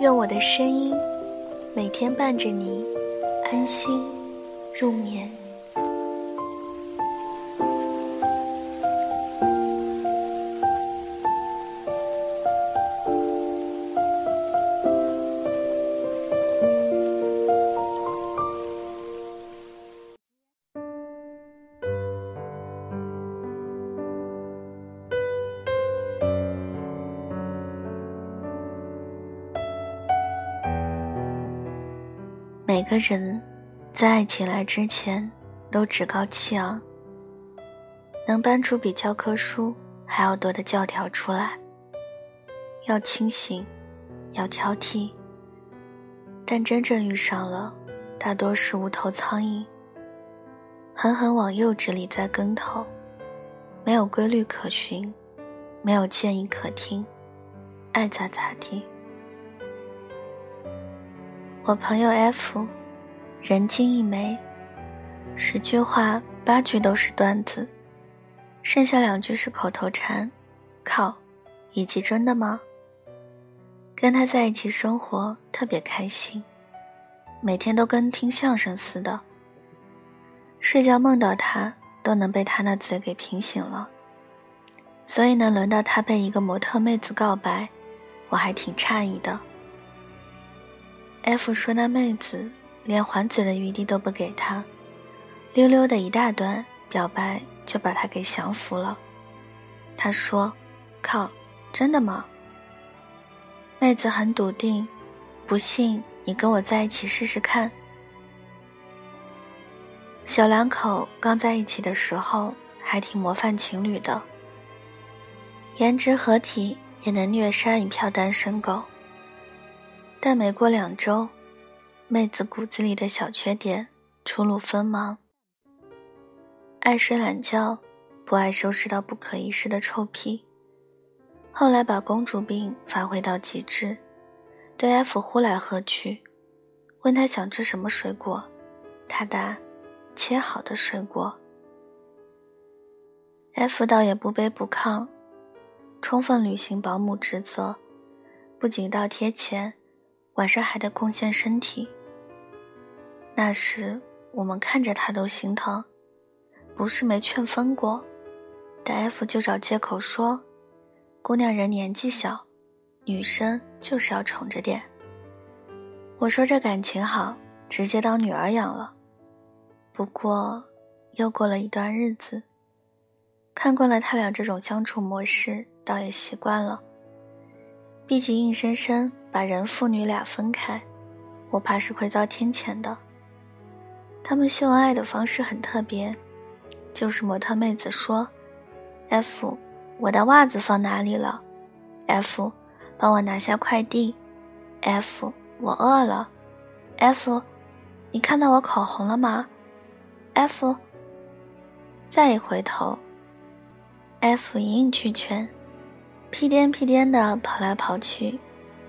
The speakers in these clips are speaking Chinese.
愿我的声音每天伴着你安心入眠。每个人在爱情来之前都趾高气昂，能搬出比教科书还要多的教条出来。要清醒，要挑剔，但真正遇上了，大多是无头苍蝇，狠狠往幼稚里栽跟头，没有规律可循，没有建议可听，爱咋咋地。我朋友 F，人精一枚，十句话八句都是段子，剩下两句是口头禅，靠，以及真的吗？跟他在一起生活特别开心，每天都跟听相声似的，睡觉梦到他都能被他那嘴给评醒了，所以呢，轮到他被一个模特妹子告白，我还挺诧异的。F 说：“那妹子连还嘴的余地都不给他，溜溜的一大段表白就把他给降服了。”他说：“靠，真的吗？”妹子很笃定：“不信你跟我在一起试试看。”小两口刚在一起的时候还挺模范情侣的，颜值合体也能虐杀一票单身狗。但没过两周，妹子骨子里的小缺点初露锋芒：爱睡懒觉，不爱收拾到不可一世的臭屁。后来把公主病发挥到极致，对 F 呼来喝去，问他想吃什么水果，他答：切好的水果。F 倒也不卑不亢，充分履行保姆职责，不仅倒贴钱。晚上还得贡献身体。那时我们看着他都心疼，不是没劝分过，但 F 就找借口说，姑娘人年纪小，女生就是要宠着点。我说这感情好，直接当女儿养了。不过又过了一段日子，看惯了他俩这种相处模式，倒也习惯了。毕竟硬生生。把人父女俩分开，我怕是会遭天谴的。他们秀恩爱的方式很特别，就是模特妹子说：“F，我的袜子放哪里了？”“F，帮我拿下快递。”“F，我饿了。”“F，你看到我口红了吗？”“F，再一回头，F 一应俱全，屁颠屁颠的跑来跑去。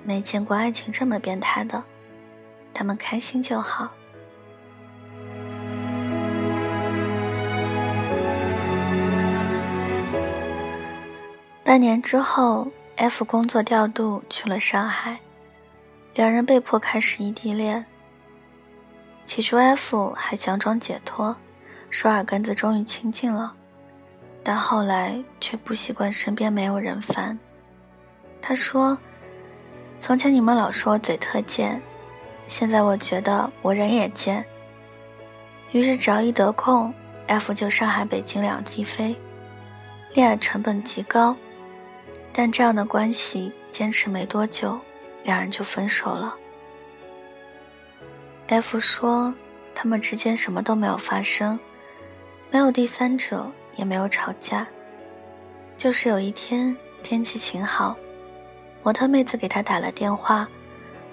没见过爱情这么变态的，他们开心就好。半年之后，F 工作调度去了上海，两人被迫开始异地恋。起初，F 还佯装解脱，说耳根子终于清净了，但后来却不习惯身边没有人烦。他说。从前你们老说我嘴特贱，现在我觉得我人也贱。于是只要一得空，F 就上海、北京两地飞，恋爱成本极高，但这样的关系坚持没多久，两人就分手了。F 说，他们之间什么都没有发生，没有第三者，也没有吵架，就是有一天天气晴好。模特妹子给他打了电话，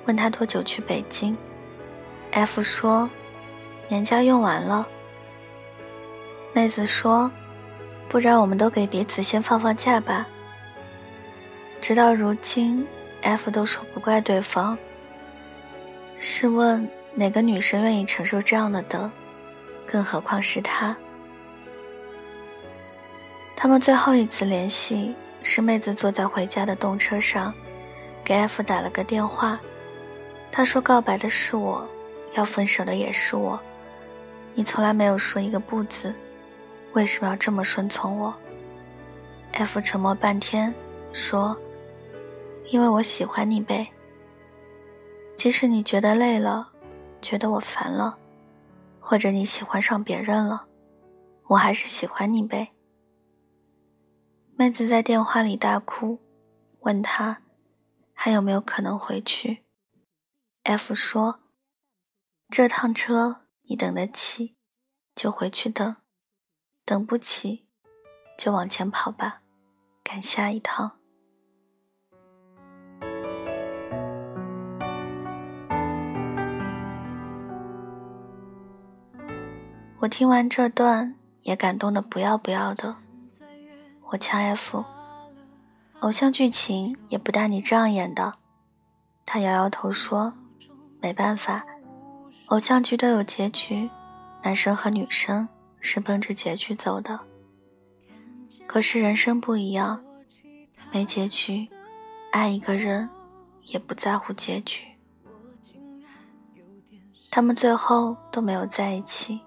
问他多久去北京，F 说年假用完了。妹子说，不然我们都给彼此先放放假吧。直到如今，F 都说不怪对方。试问哪个女生愿意承受这样的德？更何况是他。他们最后一次联系是妹子坐在回家的动车上，给 F 打了个电话。他说：“告白的是我，要分手的也是我。你从来没有说一个不字，为什么要这么顺从我？”F 沉默半天，说：“因为我喜欢你呗。即使你觉得累了，觉得我烦了，或者你喜欢上别人了，我还是喜欢你呗。”妹子在电话里大哭，问他还有没有可能回去。F 说：“这趟车你等得起，就回去等；等不起，就往前跑吧，赶下一趟。”我听完这段，也感动的不要不要的。我呛 F：“ 偶像剧情也不带你这样演的。”他摇摇头说。没办法，偶像剧都有结局，男生和女生是奔着结局走的。可是人生不一样，没结局，爱一个人也不在乎结局。他们最后都没有在一起。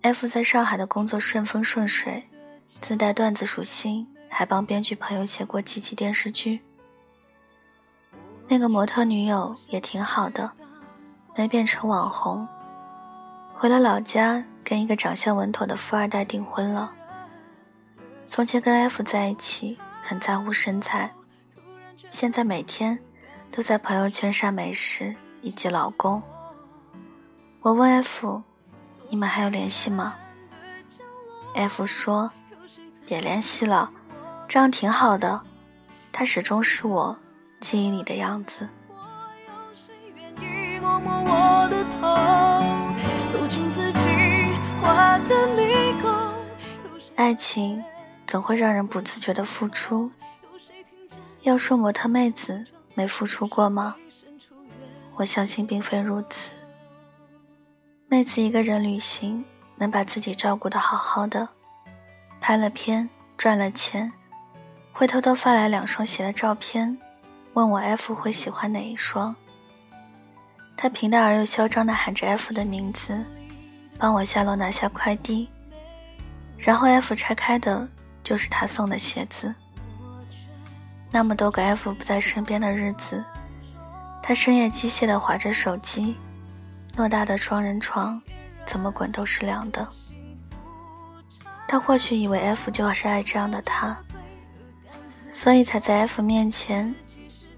F 在上海的工作顺风顺水，自带段子属性，还帮编剧朋友写过几集电视剧。那个模特女友也挺好的，没变成网红，回了老家跟一个长相稳妥的富二代订婚了。从前跟 F 在一起很在乎身材，现在每天都在朋友圈晒美食以及老公。我问 F：“ 你们还有联系吗？”F 说：“别联系了，这样挺好的，他始终是我。”记忆里的样子。爱情总会让人不自觉的付出。要说模特妹子没付出过吗？我相信并非如此。妹子一个人旅行，能把自己照顾得好好的，拍了片赚了钱，会偷偷发来两双鞋的照片。问我 F 会喜欢哪一双？他平淡而又嚣张地喊着 F 的名字，帮我下楼拿下快递，然后 F 拆开的就是他送的鞋子。那么多个 F 不在身边的日子，他深夜机械地划着手机，偌大的双人床怎么滚都是凉的。他或许以为 F 就是爱这样的他，所以才在 F 面前。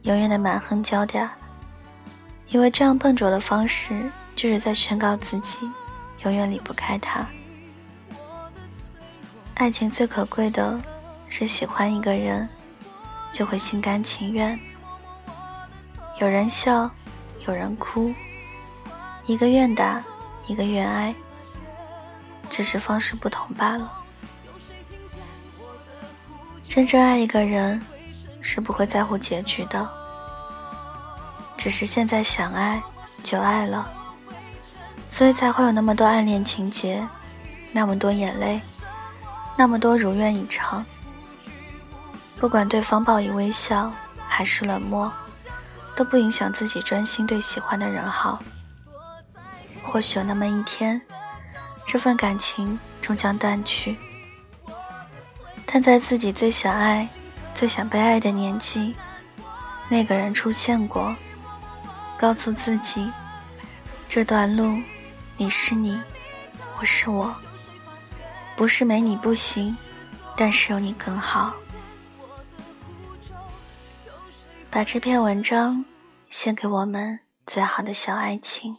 永远的蛮横娇嗲，以为这样笨拙的方式就是在宣告自己永远离不开他。爱情最可贵的是喜欢一个人，就会心甘情愿。有人笑，有人哭，一个愿打，一个愿挨，只是方式不同罢了。真正爱一个人。是不会在乎结局的，只是现在想爱就爱了，所以才会有那么多暗恋情节，那么多眼泪，那么多如愿以偿。不管对方报以微笑还是冷漠，都不影响自己专心对喜欢的人好。或许有那么一天，这份感情终将淡去，但在自己最想爱。最想被爱的年纪，那个人出现过，告诉自己，这段路，你是你，我是我，不是没你不行，但是有你更好。把这篇文章献给我们最好的小爱情。